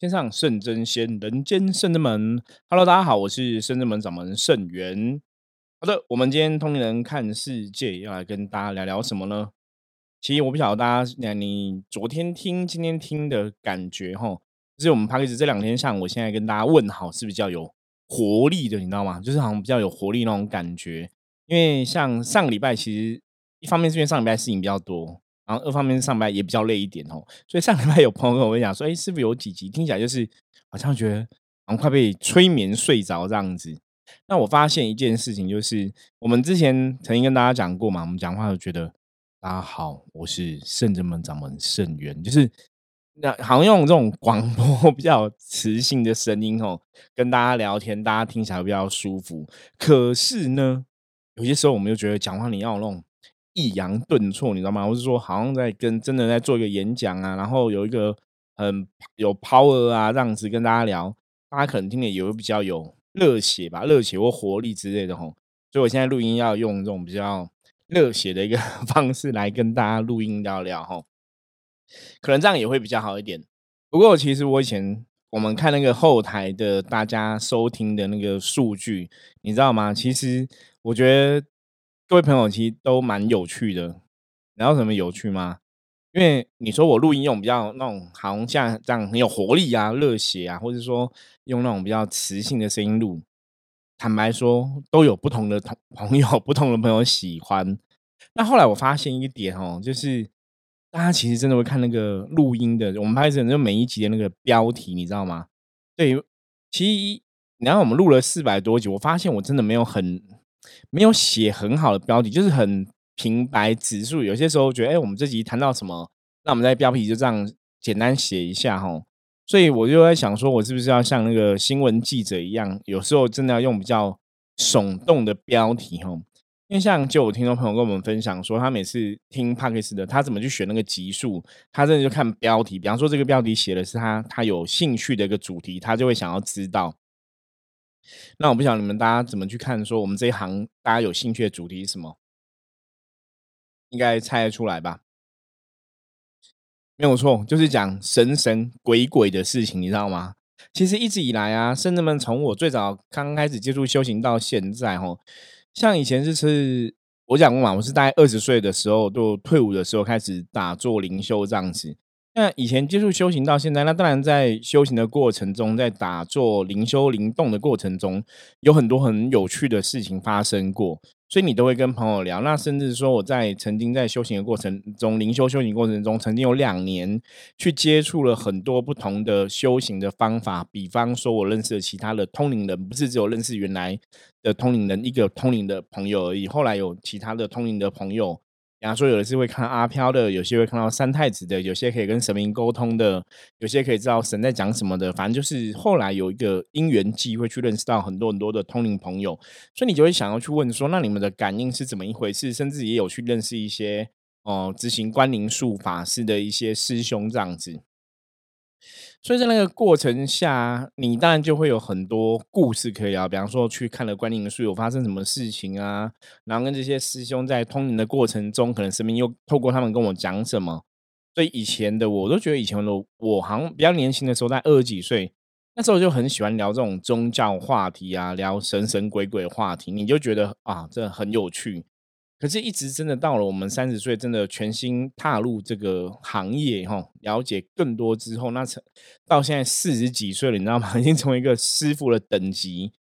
天上圣真仙，人间圣真门。Hello，大家好，我是圣真门掌门圣元。好的，我们今天通灵人看世界要来跟大家聊聊什么呢？其实我不晓得大家，那你昨天听、今天听的感觉哈，就是我们 p a 始这两天上我现在跟大家问好，是比较有活力的，你知道吗？就是好像比较有活力那种感觉。因为像上个礼拜，其实一方面是因为上礼拜事情比较多。然后二方面上班也比较累一点哦，所以上礼拜有朋友跟我讲说，哎，是不是有几集听起来就是好像觉得好像快被催眠睡着这样子？那我发现一件事情，就是我们之前曾经跟大家讲过嘛，我们讲话都觉得大家好，我是圣人门掌门圣元，就是那好像用这种广播 比较磁性的声音哦，跟大家聊天，大家听起来比较舒服。可是呢，有些时候我们又觉得讲话你要那种。抑扬顿挫，你知道吗？我是说，好像在跟真的在做一个演讲啊，然后有一个很有 power 啊，这样子跟大家聊，大家可能听的有比较有热血吧，热血或活力之类的吼。所以我现在录音要用这种比较热血的一个 方式来跟大家录音聊聊吼，可能这样也会比较好一点。不过其实我以前我们看那个后台的大家收听的那个数据，你知道吗？其实我觉得。各位朋友，其实都蛮有趣的。然后什么有趣吗？因为你说我录音用比较那种，好像像这样很有活力啊、热血啊，或者说用那种比较磁性的声音录，坦白说，都有不同的同 朋友、不同的朋友喜欢。那后来我发现一个点哦，就是大家其实真的会看那个录音的，我们拍摄就每一集的那个标题，你知道吗？对，其实然后我们录了四百多集，我发现我真的没有很。没有写很好的标题，就是很平白直述。有些时候觉得，哎，我们这集谈到什么，那我们在标题就这样简单写一下哈。所以我就在想，说我是不是要像那个新闻记者一样，有时候真的要用比较耸动的标题哈。因为像就有听众朋友跟我们分享说，他每次听 p a k 的，他怎么去选那个集数，他真的就看标题。比方说，这个标题写的是他他有兴趣的一个主题，他就会想要知道。那我不晓得你们大家怎么去看，说我们这一行大家有兴趣的主题是什么？应该猜得出来吧？没有错，就是讲神神鬼鬼的事情，你知道吗？其实一直以来啊，圣人们从我最早刚刚开始接触修行到现在，吼，像以前就是我讲过嘛，我是大概二十岁的时候，就退伍的时候开始打坐灵修这样子。那以前接触修行到现在，那当然在修行的过程中，在打坐、灵修、灵动的过程中，有很多很有趣的事情发生过，所以你都会跟朋友聊。那甚至说我在曾经在修行的过程中，灵修修行过程中，曾经有两年去接触了很多不同的修行的方法。比方说，我认识了其他的通灵人，不是只有认识原来的通灵人一个通灵的朋友而已。后来有其他的通灵的朋友。比方说，有的是会看阿飘的，有些会看到三太子的，有些可以跟神明沟通的，有些可以知道神在讲什么的。反正就是后来有一个因缘机会去认识到很多很多的通灵朋友，所以你就会想要去问说，那你们的感应是怎么一回事？甚至也有去认识一些哦，执行关灵术法师的一些师兄这样子。所以在那个过程下，你当然就会有很多故事可以聊。比方说，去看了观音的书，有发生什么事情啊？然后跟这些师兄在通灵的过程中，可能神明又透过他们跟我讲什么。所以以前的我都觉得，以前的我好像比较年轻的时候，在二十几岁那时候就很喜欢聊这种宗教话题啊，聊神神鬼鬼话题，你就觉得啊，这很有趣。可是，一直真的到了我们三十岁，真的全心踏入这个行业，哈，了解更多之后，那成到现在四十几岁了，你知道吗？已经成为一个师傅的等级。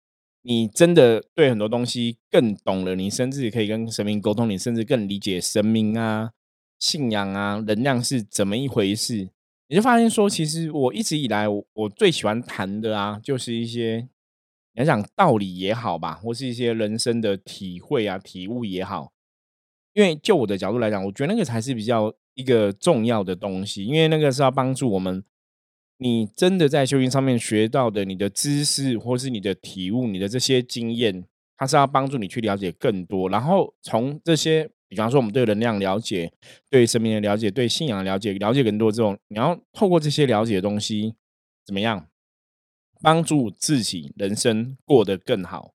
你真的对很多东西更懂了，你甚至可以跟神明沟通，你甚至更理解神明啊、信仰啊、能量是怎么一回事。你就发现说，其实我一直以来，我最喜欢谈的啊，就是一些你要讲道理也好吧，或是一些人生的体会啊、体悟也好。因为就我的角度来讲，我觉得那个才是比较一个重要的东西，因为那个是要帮助我们，你真的在修行上面学到的你的知识，或是你的体悟，你的这些经验，它是要帮助你去了解更多，然后从这些，比方说我们对能量了解，对生命的了解，对信仰的了解，了解更多这种，你要透过这些了解的东西，怎么样帮助自己人生过得更好？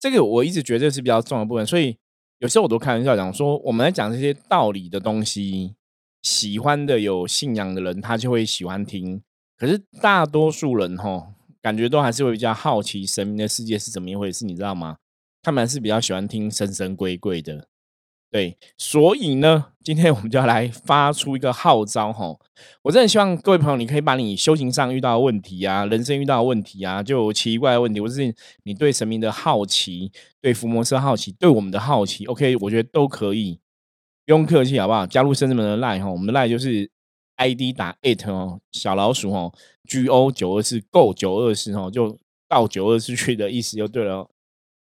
这个我一直觉得是比较重要的部分，所以。有时候我都开玩笑讲说，我们来讲这些道理的东西，喜欢的有信仰的人他就会喜欢听。可是大多数人哈，感觉都还是会比较好奇神明的世界是怎么一回事，你知道吗？他们还是比较喜欢听神神鬼鬼的。对，所以呢，今天我们就要来发出一个号召哈！我真的希望各位朋友，你可以把你修行上遇到的问题啊，人生遇到的问题啊，就奇怪的问题，或是你对神明的好奇，对伏魔师好奇，对我们的好奇，OK，我觉得都可以，不用客气，好不好？加入深圳门的赖哈，我们的赖就是 ID 打 it 哦，小老鼠哦，GO 九二四 Go 九二四哦，就到九二四去的意思就对了。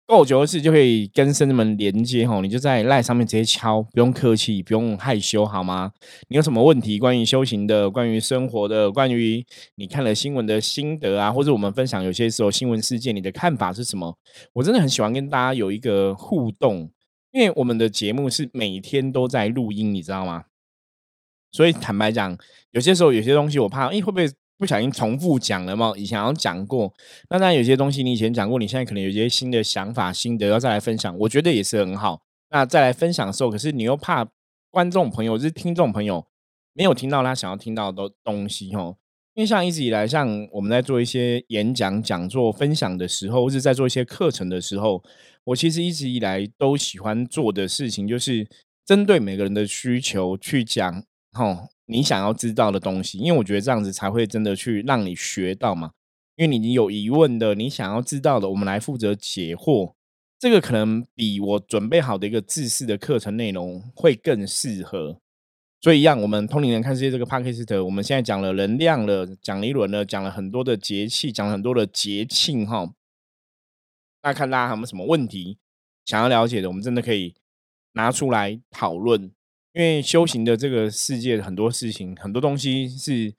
够久的事就可以跟生子们连接吼，你就在赖上面直接敲，不用客气，不用害羞，好吗？你有什么问题？关于修行的，关于生活的，关于你看了新闻的心得啊，或者我们分享有些时候新闻事件，你的看法是什么？我真的很喜欢跟大家有一个互动，因为我们的节目是每天都在录音，你知道吗？所以坦白讲，有些时候有些东西我怕，哎，会不会？不小心重复讲了嘛？以前好像讲过，那当然有些东西你以前讲过，你现在可能有些新的想法、心得要再来分享，我觉得也是很好。那再来分享的时候，可是你又怕观众朋友、是听众朋友没有听到他想要听到的东西哦。因为像一直以来，像我们在做一些演讲、讲座、分享的时候，或者在做一些课程的时候，我其实一直以来都喜欢做的事情，就是针对每个人的需求去讲，吼。你想要知道的东西，因为我觉得这样子才会真的去让你学到嘛。因为你有疑问的，你想要知道的，我们来负责解惑。这个可能比我准备好的一个自式的课程内容会更适合。所以，让我们通灵人看世界这个 p a d c a s t 我们现在讲了能量了，讲了一轮了，讲了很多的节气，讲了很多的节庆哈。那看大家有没有什么问题想要了解的，我们真的可以拿出来讨论。因为修行的这个世界，很多事情、很多东西是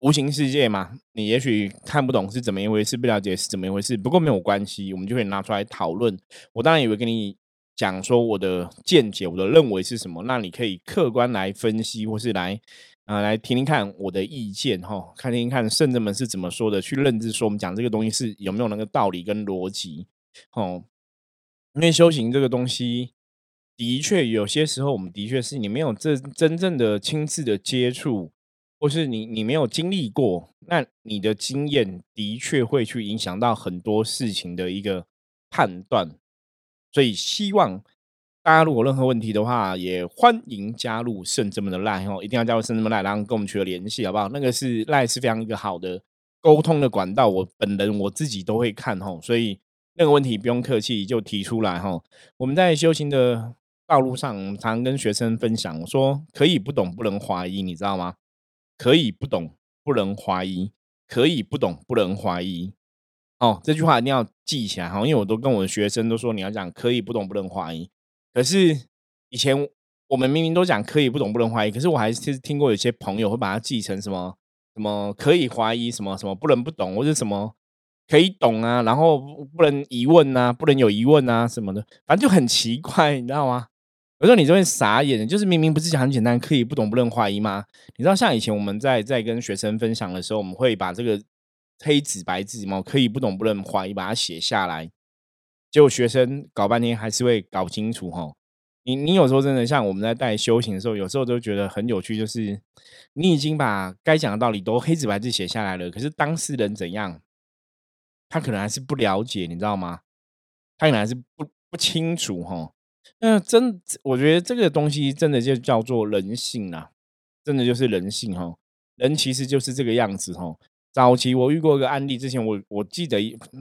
无形世界嘛，你也许看不懂是怎么一回事，不了解是怎么一回事。不过没有关系，我们就可以拿出来讨论。我当然也会跟你讲说我的见解，我的认为是什么，那你可以客观来分析，或是来啊来听听看我的意见哈，看听看圣人们是怎么说的，去认知说我们讲这个东西是有没有那个道理跟逻辑哦。因为修行这个东西。的确，有些时候我们的确是你没有这真正的亲自的接触，或是你你没有经历过，那你的经验的确会去影响到很多事情的一个判断。所以，希望大家如果任何问题的话，也欢迎加入圣这么的赖哦，一定要加入圣这么赖，然后跟我们取得联系，好不好？那个是赖是非常一个好的沟通的管道，我本人我自己都会看吼，所以那个问题不用客气，就提出来哈。我们在修行的。道路上，我们常跟学生分享，我说可以不懂，不能怀疑，你知道吗？可以不懂，不能怀疑，可以不懂，不能怀疑。哦，这句话一定要记起来哈，因为我都跟我的学生都说，你要讲可以不懂，不能怀疑。可是以前我们明明都讲可以不懂，不能怀疑，可是我还是听过有些朋友会把它记成什么什么可以怀疑，什么什么不能不懂，或者什么。可以懂啊，然后不能疑问啊，不能有疑问啊什么的，反正就很奇怪，你知道吗？有时候你就会傻眼，就是明明不是讲很简单，可以不懂不能怀疑吗？你知道，像以前我们在在跟学生分享的时候，我们会把这个黑纸白字嘛，可以不懂不能怀疑，把它写下来。结果学生搞半天还是会搞清楚哈。你你有时候真的像我们在带修行的时候，有时候都觉得很有趣，就是你已经把该讲的道理都黑纸白字写下来了，可是当事人怎样，他可能还是不了解，你知道吗？他可能还是不不清楚哈。那真，我觉得这个东西真的就叫做人性啊，真的就是人性哈。人其实就是这个样子哈。早期我遇过一个案例，之前我我记得，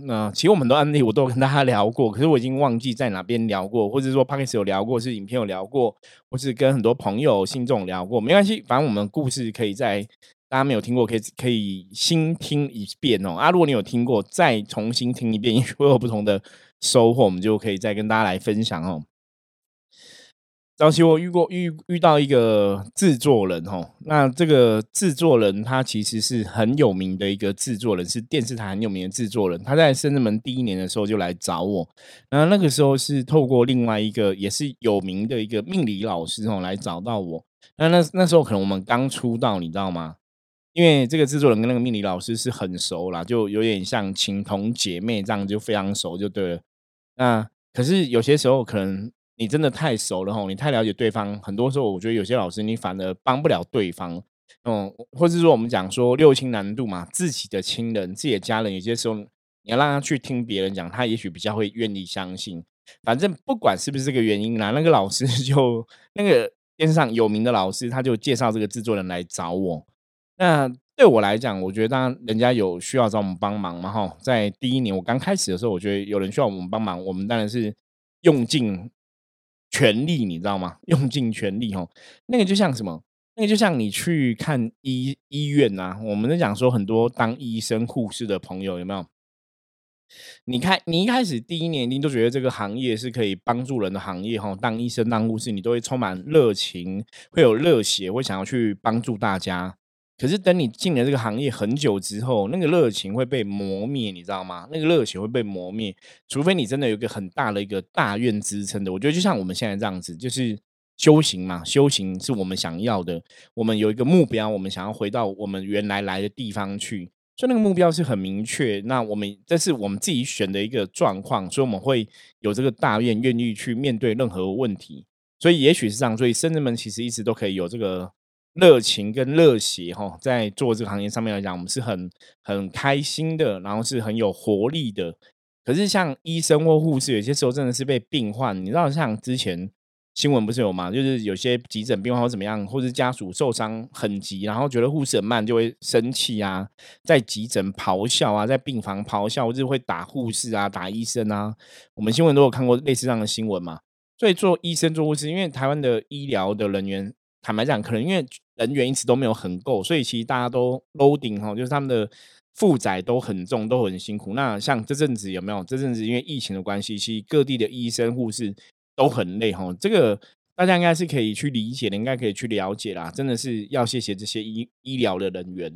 那其实我们很多案例我都跟大家聊过，可是我已经忘记在哪边聊过，或者说 p o d c a 有聊过，是影片有聊过，或是跟很多朋友、信众聊过，没关系，反正我们故事可以在大家没有听过，可以可以新听一遍哦。啊，如果你有听过，再重新听一遍，因为会有不同的收获，我们就可以再跟大家来分享哦。早期我遇过遇遇到一个制作人哦，那这个制作人他其实是很有名的一个制作人，是电视台很有名的制作人。他在深圳门第一年的时候就来找我，然后那个时候是透过另外一个也是有名的一个命理老师哦来找到我。那那那时候可能我们刚出道，你知道吗？因为这个制作人跟那个命理老师是很熟啦，就有点像情同姐妹这样，就非常熟就对了。那可是有些时候可能。你真的太熟了吼，你太了解对方，很多时候我觉得有些老师你反而帮不了对方，嗯，或者说我们讲说六亲难度嘛，自己的亲人、自己的家人，有些时候你要让他去听别人讲，他也许比较会愿意相信。反正不管是不是这个原因啦，那个老师 就那个电视上有名的老师，他就介绍这个制作人来找我。那对我来讲，我觉得当然人家有需要找我们帮忙嘛，哈，在第一年我刚开始的时候，我觉得有人需要我们帮忙，我们当然是用尽全力，你知道吗？用尽全力，哈，那个就像什么？那个就像你去看医医院呐，我们在讲说很多当医生、护士的朋友有没有？你看，你一开始第一年你都觉得这个行业是可以帮助人的行业哈，当医生、当护士，你都会充满热情，会有热血，会想要去帮助大家。可是等你进了这个行业很久之后，那个热情会被磨灭，你知道吗？那个热情会被磨灭，除非你真的有一个很大的一个大愿支撑的。我觉得就像我们现在这样子，就是修行嘛，修行是我们想要的，我们有一个目标，我们想要回到我们原来来的地方去。所以那个目标是很明确，那我们这是我们自己选的一个状况，所以我们会有这个大愿，愿意去面对任何问题。所以也许是这样，所以深圳们其实一直都可以有这个热情跟热血哈，在做这个行业上面来讲，我们是很很开心的，然后是很有活力的。可是像医生或护士，有些时候真的是被病患，你知道像之前。新闻不是有吗？就是有些急诊病患或怎么样，或是家属受伤很急，然后觉得护士很慢，就会生气啊，在急诊咆哮啊，在病房咆哮，或者会打护士啊、打医生啊。我们新闻都有看过类似这样的新闻嘛。所以做医生、做护士，因为台湾的医疗的人员，坦白讲，可能因为人员一直都没有很够，所以其实大家都 loading 哈，就是他们的负载都很重，都很辛苦。那像这阵子有没有？这阵子因为疫情的关系，其实各地的医生、护士。都很累哈，这个大家应该是可以去理解的，应该可以去了解啦。真的是要谢谢这些医医疗的人员。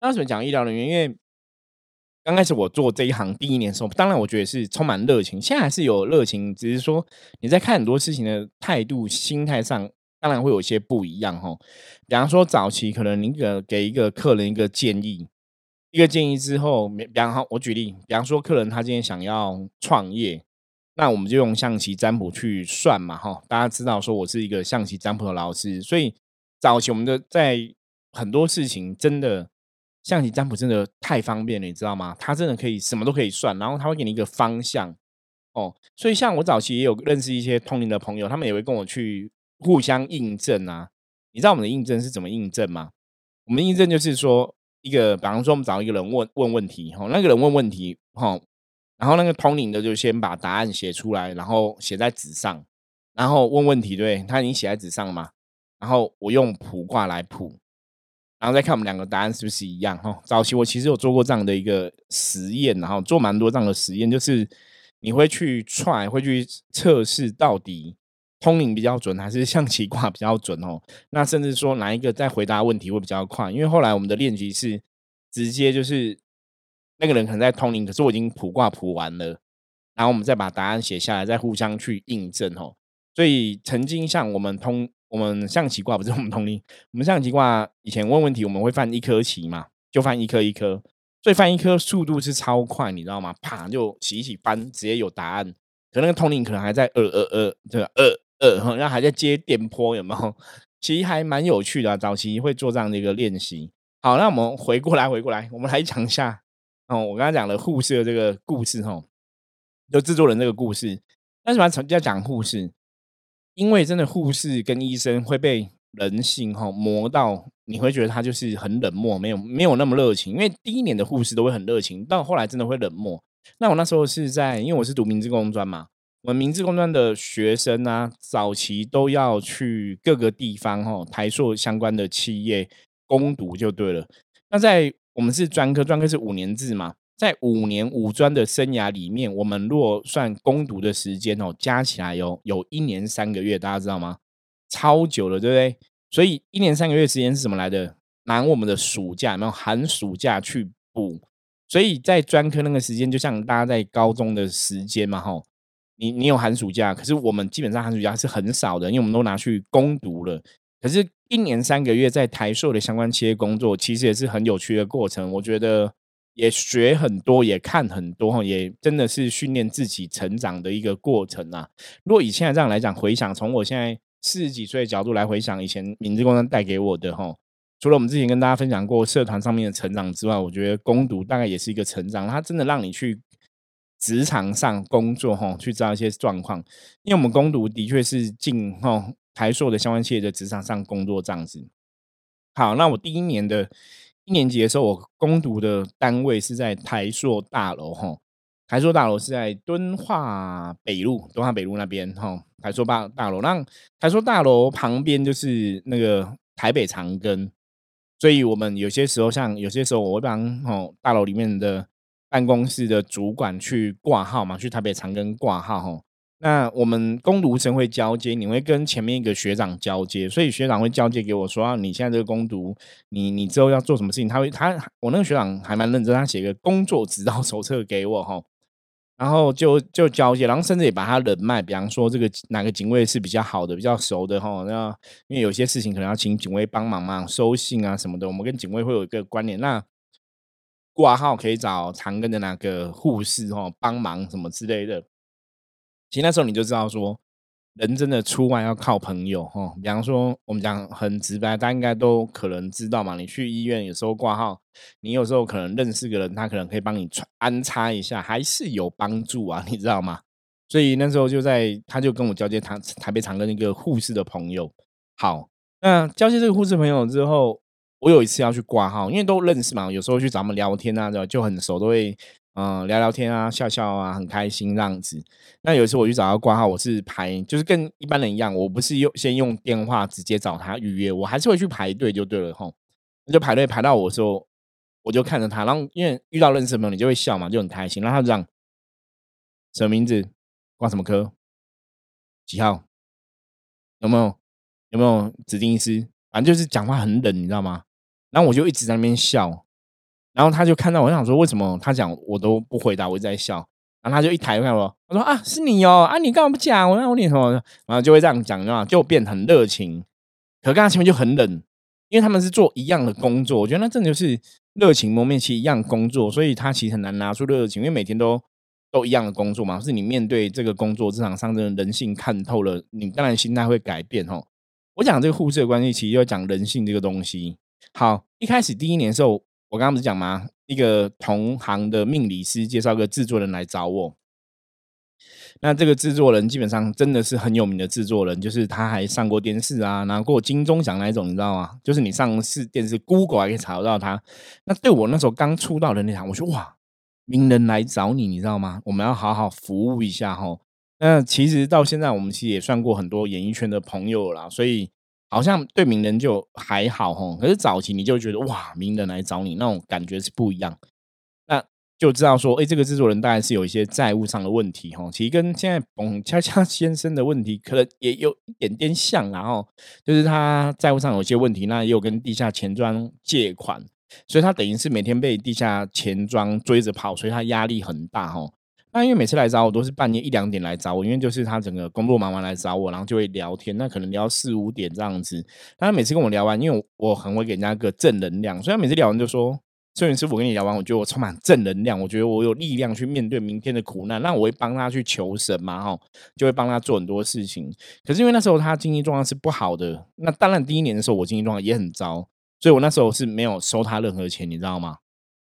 为什么讲医疗人员？因为刚开始我做这一行第一年的时候，当然我觉得是充满热情，现在还是有热情，只是说你在看很多事情的态度、心态上，当然会有一些不一样哈。比方说早期可能你给给一个客人一个建议，一个建议之后，比方好，我举例，比方说客人他今天想要创业。那我们就用象棋占卜去算嘛，哈，大家知道说我是一个象棋占卜的老师，所以早期我们的在很多事情真的象棋占卜真的太方便了，你知道吗？他真的可以什么都可以算，然后他会给你一个方向哦。所以像我早期也有认识一些通灵的朋友，他们也会跟我去互相印证啊。你知道我们的印证是怎么印证吗？我们印证就是说一个，比方说我们找一个人问问问题，哈，那个人问问题，哈。然后那个通灵的就先把答案写出来，然后写在纸上，然后问问题，对他已经写在纸上了嘛？然后我用卜卦来卜，然后再看我们两个答案是不是一样哈。早期我其实有做过这样的一个实验，然后做蛮多这样的实验，就是你会去 try，，会去测试到底通灵比较准还是象棋卦比较准哦。那甚至说哪一个在回答问题会比较快？因为后来我们的练习是直接就是。那个人可能在通灵，可是我已经卜卦卜完了，然后我们再把答案写下来，再互相去印证哦。所以曾经像我们通，我们象棋卦不是我们通灵，我们象棋卦以前问问题，我们会翻一颗棋嘛，就翻一颗一颗，所以翻一颗速度是超快，你知道吗？啪就洗一洗翻，直接有答案。可那个通灵可能还在呃呃呃，这个呃二，然后还在接电波，有没有？其实还蛮有趣的，早期会做这样的一个练习。好，那我们回过来，回过来，我们来讲一下。哦，我刚刚讲了护士的这个故事，哈，就制作人这个故事。为什么要讲护士？因为真的护士跟医生会被人性哈磨到，你会觉得他就是很冷漠，没有没有那么热情。因为第一年的护士都会很热情，到后来真的会冷漠。那我那时候是在，因为我是读明治工专嘛，我们明治工专的学生啊，早期都要去各个地方哈，台塑相关的企业攻读就对了。那在我们是专科，专科是五年制嘛，在五年五专的生涯里面，我们若算攻读的时间哦，加起来有有一年三个月，大家知道吗？超久了，对不对？所以一年三个月时间是什么来的？拿我们的暑假，有没有寒暑假去补？所以在专科那个时间，就像大家在高中的时间嘛，吼，你你有寒暑假，可是我们基本上寒暑假是很少的，因为我们都拿去攻读了。可是，一年三个月在台硕的相关企业工作，其实也是很有趣的过程。我觉得也学很多，也看很多，也真的是训练自己成长的一个过程啊。如果以现在这样来讲，回想从我现在四十几岁的角度来回想，以前明治工商带给我的哈，除了我们之前跟大家分享过社团上面的成长之外，我觉得攻读大概也是一个成长，它真的让你去职场上工作哈，去知道一些状况。因为我们攻读的确是进哈台硕的相关企业的职场上工作这样子。好，那我第一年的一年级的时候，我攻读的单位是在台硕大楼哈。台硕大楼是在敦化北路，敦化北路那边哈。台硕大大楼，那台硕大楼旁边就是那个台北长庚，所以我们有些时候，像有些时候，我会帮哦大楼里面的办公室的主管去挂号嘛，去台北长庚挂号哈。那我们攻读生会交接，你会跟前面一个学长交接，所以学长会交接给我说，你现在这个攻读，你你之后要做什么事情，他会他我那个学长还蛮认真，他写个工作指导手册给我哈。然后就就交接，然后甚至也把他人脉，比方说这个哪个警卫是比较好的、比较熟的哈。那因为有些事情可能要请警卫帮忙嘛，收信啊什么的，我们跟警卫会有一个关联。那挂号可以找长庚的那个护士哈帮忙什么之类的。其实那时候你就知道说。人真的出外要靠朋友哈，比方说我们讲很直白，大家应该都可能知道嘛。你去医院有时候挂号，你有时候可能认识个人，他可能可以帮你安插一下，还是有帮助啊，你知道吗？所以那时候就在，他就跟我交接台台北长庚那个护士的朋友。好，那交接这个护士朋友之后，我有一次要去挂号，因为都认识嘛，有时候去找他们聊天啊，就很熟，都会。嗯，聊聊天啊，笑笑啊，很开心这样子。那有一次我去找他挂号，我是排，就是跟一般人一样，我不是用先用电话直接找他预约，我还是会去排队就对了吼。就排队排到我时候，我就看着他，然后因为遇到认识的朋友，你就会笑嘛，就很开心。然后他就这样，什么名字？挂什么科？几号？有没有？有没有指定医师？反正就是讲话很冷，你知道吗？然后我就一直在那边笑。然后他就看到我，想说为什么他讲我都不回答，我一直在笑。然后他就一抬看我，他说：“啊，是你哦，啊，你干嘛不讲？我让我念什么？”然后就会这样讲，知道吗？就变很热情。可刚刚前面就很冷，因为他们是做一样的工作，我觉得那真的就是热情蒙面，其实一样工作，所以他其实很难拿出热情，因为每天都都一样的工作嘛。是你面对这个工作，职场上的人性看透了，你当然心态会改变哦。我讲这个护士的关系，其实要讲人性这个东西。好，一开始第一年的时候。我刚刚不是讲吗？一个同行的命理师介绍个制作人来找我。那这个制作人基本上真的是很有名的制作人，就是他还上过电视啊，拿过金钟奖那一种，你知道吗？就是你上市电视，Google 还可以查得到他。那对我那时候刚出道的那场，我说哇，名人来找你，你知道吗？我们要好好服务一下哈。那其实到现在，我们其实也算过很多演艺圈的朋友啦，所以。好像对名人就还好吼，可是早期你就觉得哇，名人来找你那种感觉是不一样，那就知道说，哎，这个制作人大概是有一些债务上的问题吼，其实跟现在彭恰恰先生的问题可能也有一点点像，然后就是他债务上有些问题，那也有跟地下钱庄借款，所以他等于是每天被地下钱庄追着跑，所以他压力很大吼。那因为每次来找我都是半夜一两点来找我，因为就是他整个工作忙完来找我，然后就会聊天，那可能聊四五点这样子。他每次跟我聊完，因为我很会给人家一个正能量，所以他每次聊完就说：“摄影师傅跟你聊完，我觉得我充满正能量，我觉得我有力量去面对明天的苦难。”那我会帮他去求神嘛，哈，就会帮他做很多事情。可是因为那时候他经济状况是不好的，那当然第一年的时候我经济状况也很糟，所以我那时候是没有收他任何钱，你知道吗？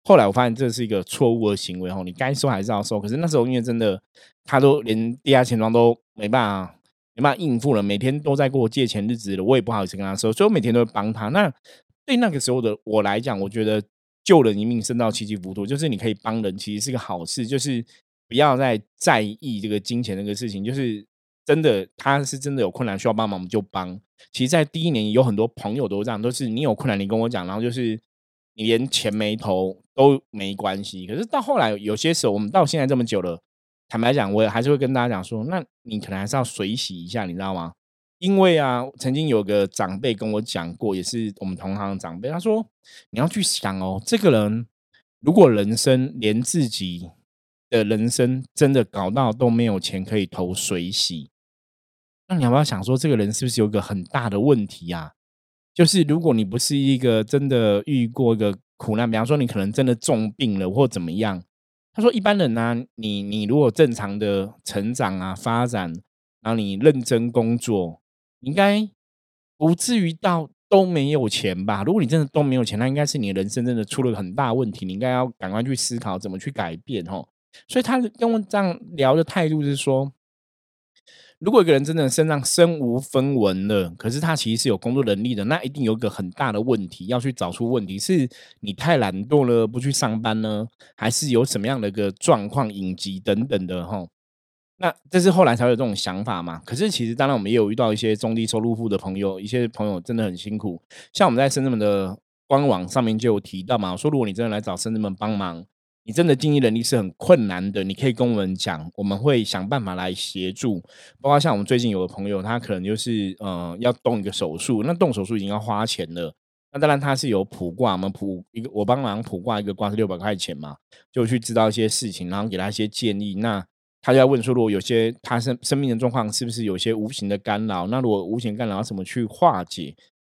后来我发现这是一个错误的行为哦，你该收还是要收。可是那时候因为真的，他都连地下钱庄都没办法没办法应付了，每天都在跟我借钱日子了，我也不好意思跟他收，所以我每天都会帮他。那对那个时候的我来讲，我觉得救人一命胜造七级浮屠，就是你可以帮人，其实是个好事。就是不要再在意这个金钱那个事情，就是真的他是真的有困难需要帮忙，我们就帮。其实，在第一年有很多朋友都这样，都是你有困难你跟我讲，然后就是你连钱没投。都没关系，可是到后来有些时候，我们到现在这么久了，坦白讲，我也还是会跟大家讲说，那你可能还是要水洗一下，你知道吗？因为啊，曾经有个长辈跟我讲过，也是我们同行的长辈，他说你要去想哦，这个人如果人生连自己的人生真的搞到都没有钱可以投水洗，那你要不要想说，这个人是不是有个很大的问题啊？就是如果你不是一个真的遇过一个。苦难，比方说你可能真的重病了或怎么样。他说一般人呢，你你如果正常的成长啊发展，然后你认真工作，应该不至于到都没有钱吧？如果你真的都没有钱，那应该是你人生真的出了很大问题，你应该要赶快去思考怎么去改变哦。所以他跟我这样聊的态度是说。如果一个人真的身上身无分文了，可是他其实是有工作能力的，那一定有一个很大的问题，要去找出问题，是你太懒惰了，不去上班呢，还是有什么样的一个状况、隐疾等等的哈？那这是后来才有这种想法嘛？可是其实当然我们也有遇到一些中低收入户的朋友，一些朋友真的很辛苦，像我们在深圳们的官网上面就有提到嘛，说如果你真的来找深圳们帮忙。你真的经济能力是很困难的，你可以跟我们讲，我们会想办法来协助。包括像我们最近有个朋友，他可能就是呃要动一个手术，那动手术已经要花钱了。那当然他是有卜卦，我们卜一个，我帮忙卜卦一个卦是六百块钱嘛，就去知道一些事情，然后给他一些建议。那他就要问说，如果有些他生生命的状况，是不是有些无形的干扰？那如果无形干扰要，怎么去化解？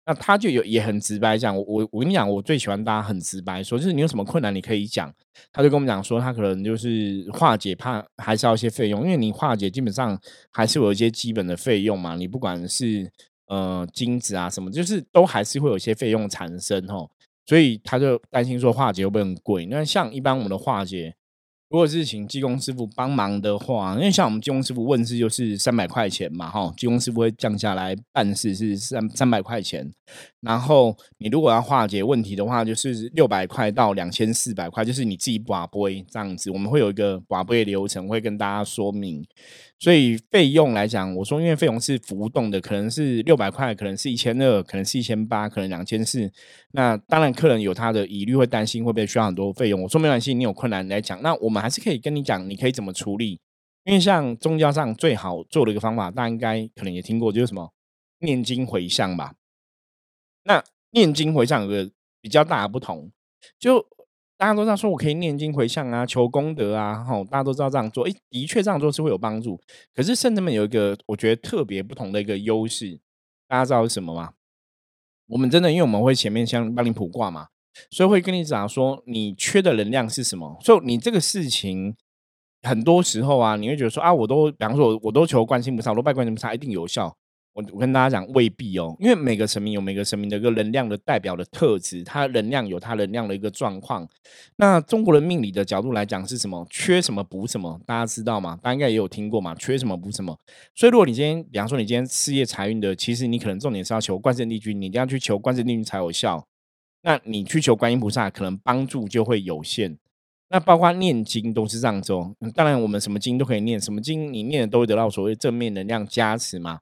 那他就有也很直白讲，我我我跟你讲，我最喜欢大家很直白说，就是你有什么困难你可以讲。他就跟我们讲说，他可能就是化解怕还是要一些费用，因为你化解基本上还是有一些基本的费用嘛，你不管是呃金子啊什么，就是都还是会有一些费用产生哦，所以他就担心说化解会不会很贵？那像一般我们的化解。如果是请技工师傅帮忙的话，因为像我们技工师傅问事就是三百块钱嘛，哈，技工师傅会降下来办事是三三百块钱。然后你如果要化解问题的话，就是六百块到两千四百块，就是你自己把杯这样子，我们会有一个把杯流程会跟大家说明。所以费用来讲，我说因为费用是浮动的，可能是六百块，可能是一千二，可能是一千八，可能两千四。那当然客人有他的疑虑，会担心会不会需要很多费用。我说没关系，你有困难来讲，那我们还是可以跟你讲，你可以怎么处理。因为像宗教上最好做的一个方法，大家应该可能也听过，就是什么念经回向吧。那念经回向有个比较大的不同，就。大家都知道说，我可以念经回向啊，求功德啊，吼，大家都知道这样做，诶，的确这样做是会有帮助。可是圣人们有一个我觉得特别不同的一个优势，大家知道是什么吗？我们真的，因为我们会前面先帮你卜卦嘛，所以会跟你讲说，你缺的能量是什么。所以你这个事情，很多时候啊，你会觉得说啊，我都，比方说，我我都求观世音菩萨，我都拜观音菩萨，一定有效。我我跟大家讲，未必哦，因为每个神明有每个神明的一个能量的代表的特质，它能量有它能量的一个状况。那中国的命理的角度来讲是什么？缺什么补什么，大家知道吗？大家应该也有听过嘛，缺什么补什么。所以如果你今天，比方说你今天事业财运的，其实你可能重点是要求冠圣帝君，你一定要去求冠圣帝君才有效。那你去求观音菩萨，可能帮助就会有限。那包括念经都是这样子。当然，我们什么经都可以念，什么经你念的都会得到所谓正面能量加持嘛。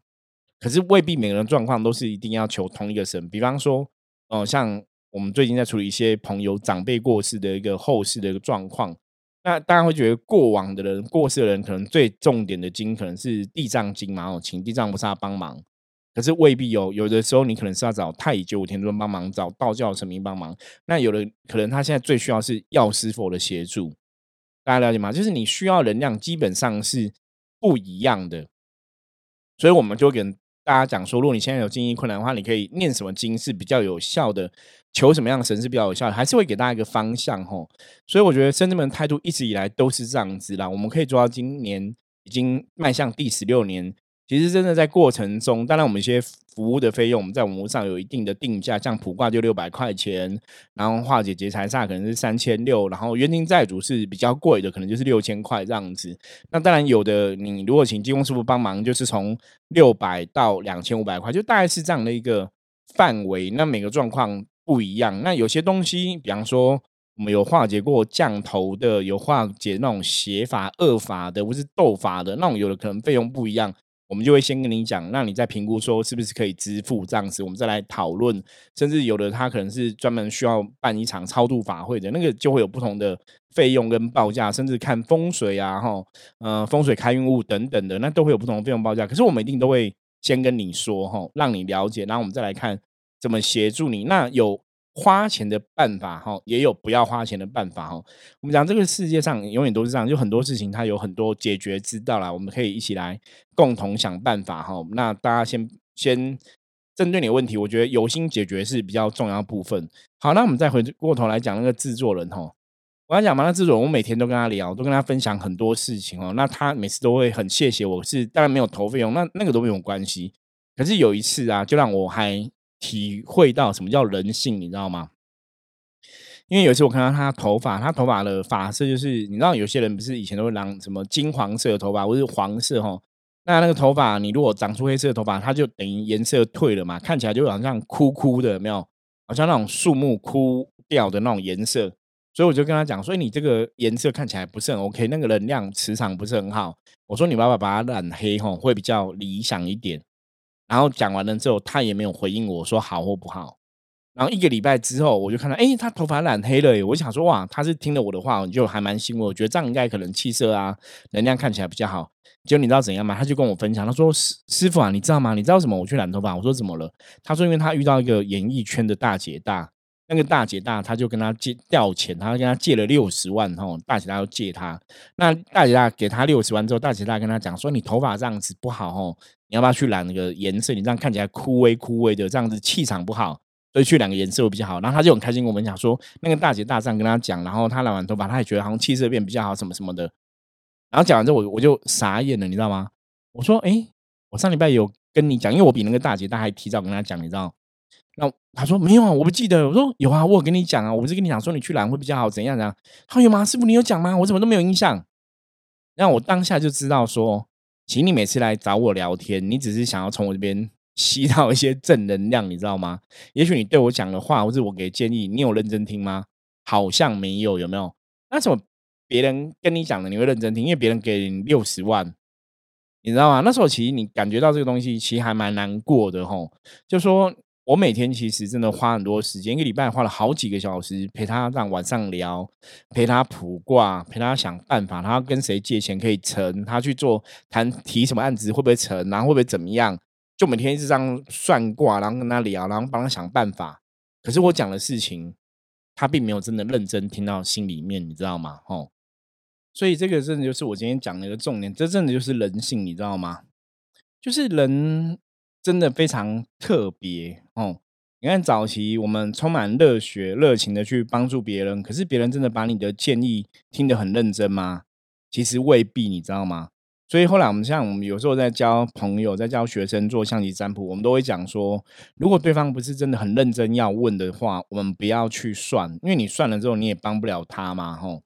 可是未必每个人状况都是一定要求同一个神，比方说，呃，像我们最近在处理一些朋友长辈过世的一个后事的一个状况，那大家会觉得过往的人过世的人可能最重点的经可能是地藏经嘛，哦，请地藏菩萨帮忙。可是未必有，有的时候你可能是要找太乙九五天尊帮忙，找道教神明帮忙。那有的可能他现在最需要是药师佛的协助，大家了解吗？就是你需要能量基本上是不一样的，所以我们就跟。大家讲说，如果你现在有经济困难的话，你可以念什么经是比较有效的，求什么样的神是比较有效的，还是会给大家一个方向吼。所以我觉得深圳们态度一直以来都是这样子啦。我们可以做到今年已经迈向第十六年。其实真的在过程中，当然我们一些服务的费用，我们在网络上有一定的定价，像普挂就六百块钱，然后化解劫财煞可能是三千六，然后冤亲债主是比较贵的，可能就是六千块这样子。那当然有的，你如果请金工师傅帮忙，就是从六百到两千五百块，就大概是这样的一个范围。那每个状况不一样。那有些东西，比方说我们有化解过降头的，有化解那种邪法恶法的，不是斗法的那种，有的可能费用不一样。我们就会先跟你讲，那你再评估说是不是可以支付这样子，我们再来讨论。甚至有的他可能是专门需要办一场超度法会的，那个就会有不同的费用跟报价，甚至看风水啊，哈，呃，风水开运物等等的，那都会有不同的费用报价。可是我们一定都会先跟你说，哈，让你了解，然后我们再来看怎么协助你。那有。花钱的办法哈，也有不要花钱的办法哈。我们讲这个世界上永远都是这样，就很多事情它有很多解决之道啦。我们可以一起来共同想办法哈。那大家先先针对你的问题，我觉得有心解决是比较重要部分。好，那我们再回过头来讲那个制作人哈。我要讲嘛，那制作人我每天都跟他聊，都跟他分享很多事情哦。那他每次都会很谢谢我，是当然没有投费用，那那个都没有关系。可是有一次啊，就让我还体会到什么叫人性，你知道吗？因为有一次我看到他头发，他头发的发色就是，你知道有些人不是以前都会染什么金黄色的头发，或是黄色哈。那那个头发，你如果长出黑色的头发，它就等于颜色退了嘛，看起来就好像枯枯的，没有？好像那种树木枯掉的那种颜色。所以我就跟他讲，所以你这个颜色看起来不是很 OK，那个能量磁场不是很好。我说你爸爸把它染黑吼，会比较理想一点。然后讲完了之后，他也没有回应我说好或不好。然后一个礼拜之后，我就看到，哎，他头发染黑了。我想说，哇，他是听了我的话，就还蛮欣慰。我觉得这样应该可能气色啊，能量看起来比较好。结果你知道怎样吗？他就跟我分享，他说：“师师傅啊，你知道吗？你知道什么？我去染头发。”我说：“怎么了？”他说：“因为他遇到一个演艺圈的大姐大，那个大姐大他就跟他借调钱，他跟他借了六十万，吼，大姐大要借他。那大姐大给他六十万之后，大姐大跟他讲说：‘你头发这样子不好，吼，你要不要去染那个颜色？你这样看起来枯萎枯萎的，这样子气场不好。’”所以去染个颜色会比较好，然后他就很开心跟我们讲说，那个大姐大这样跟他讲，然后他染完头发，他也觉得好像气色变比较好，什么什么的。然后讲完之后，我我就傻眼了，你知道吗？我说，哎，我上礼拜有跟你讲，因为我比那个大姐大还提早跟他讲，你知道？那他说没有啊，我不记得。我说有啊，我有跟你讲啊，我不是跟你讲说你去染会比较好，怎样怎样？他说有吗？师傅你有讲吗？我怎么都没有印象？那我当下就知道说，请你每次来找我聊天，你只是想要从我这边。吸到一些正能量，你知道吗？也许你对我讲的话，或者我给建议，你有认真听吗？好像没有，有没有？那什么别人跟你讲的，你会认真听？因为别人给你六十万，你知道吗？那时候其实你感觉到这个东西，其实还蛮难过的吼。就说我每天其实真的花很多时间，一个礼拜花了好几个小时陪他，让晚上聊，陪他卜卦，陪他想办法，他跟谁借钱可以成，他去做谈提什么案子会不会成，然后会不会怎么样？就每天一直这样算卦，然后跟他聊，然后帮他想办法。可是我讲的事情，他并没有真的认真听到心里面，你知道吗？哦，所以这个真的就是我今天讲的一个重点，这真的就是人性，你知道吗？就是人真的非常特别哦。你看早期我们充满热血、热情的去帮助别人，可是别人真的把你的建议听得很认真吗？其实未必，你知道吗？所以后来我们像我们有时候在教朋友、在教学生做象棋占卜，我们都会讲说，如果对方不是真的很认真要问的话，我们不要去算，因为你算了之后你也帮不了他嘛，吼。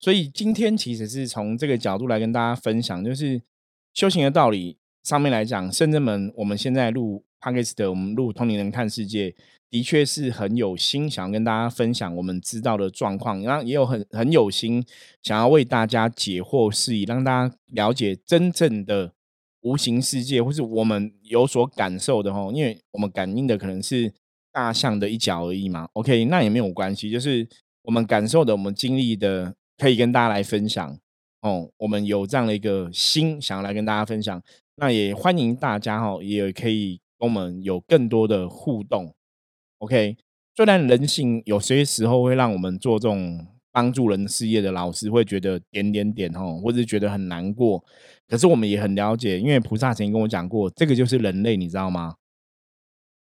所以今天其实是从这个角度来跟大家分享，就是修行的道理上面来讲，圣者们我们现在录 p o d c a s 的，我们录同龄人看世界。的确是很有心，想要跟大家分享我们知道的状况，然后也有很很有心，想要为大家解惑事宜，让大家了解真正的无形世界，或是我们有所感受的吼。因为我们感应的可能是大象的一角而已嘛。OK，那也没有关系，就是我们感受的、我们经历的，可以跟大家来分享哦。我们有这样的一个心，想要来跟大家分享，那也欢迎大家哈，也可以跟我们有更多的互动。OK，虽然人性有些时候会让我们做这种帮助人事业的老师会觉得点点点哦，或者觉得很难过，可是我们也很了解，因为菩萨曾经跟我讲过，这个就是人类，你知道吗？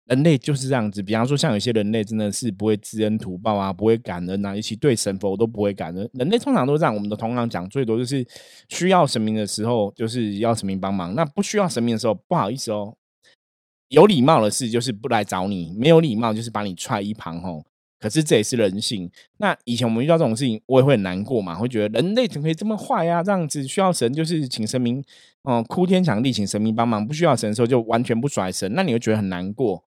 人类就是这样子。比方说，像有些人类真的是不会知恩图报啊，不会感恩啊，一起对神佛都不会感恩。人类通常都是这样。我们的同行讲最多就是需要神明的时候，就是要神明帮忙；那不需要神明的时候，不好意思哦。有礼貌的事就是不来找你，没有礼貌就是把你踹一旁吼。可是这也是人性。那以前我们遇到这种事情，我也会很难过嘛，会觉得人类怎么可以这么坏呀？这样子需要神就是请神明哦，哭天抢地请神明帮忙；不需要神的时候就完全不甩神，那你会觉得很难过。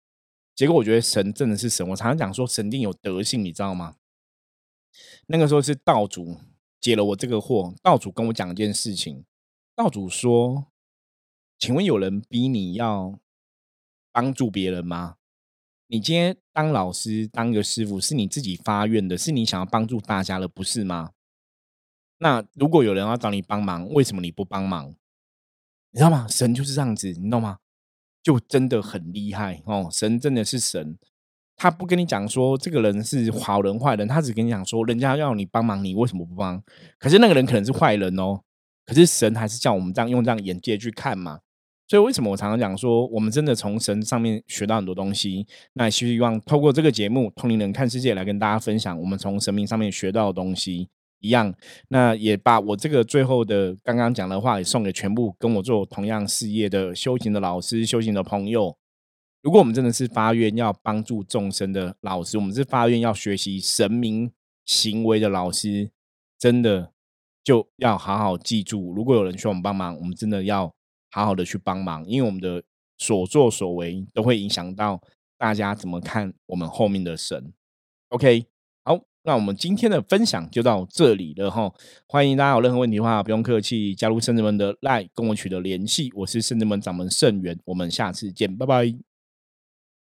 结果我觉得神真的是神，我常常讲说神定有德性，你知道吗？那个时候是道主解了我这个惑，道主跟我讲一件事情，道主说：“请问有人逼你要？”帮助别人吗？你今天当老师、当个师傅，是你自己发愿的，是你想要帮助大家的，不是吗？那如果有人要找你帮忙，为什么你不帮忙？你知道吗？神就是这样子，你懂吗？就真的很厉害哦！神真的是神，他不跟你讲说这个人是好人坏人，他只跟你讲说人家要你帮忙，你为什么不帮？可是那个人可能是坏人哦，可是神还是叫我们这样用这样眼界去看嘛。所以为什么我常常讲说，我们真的从神上面学到很多东西？那希望透过这个节目《通灵人看世界》来跟大家分享，我们从神明上面学到的东西一样。那也把我这个最后的刚刚讲的话，也送给全部跟我做同样事业的修行的老师、修行的朋友。如果我们真的是发愿要帮助众生的老师，我们是发愿要学习神明行为的老师，真的就要好好记住，如果有人需要我们帮忙，我们真的要好好的去帮忙，因为我们的所作所为都会影响到大家怎么看我们后面的神。OK，那我们今天的分享就到这里了哈。欢迎大家有任何问题的话，不用客气，加入圣子们的 Line 跟我取得联系。我是圣子们掌门圣元，我们下次见，拜拜。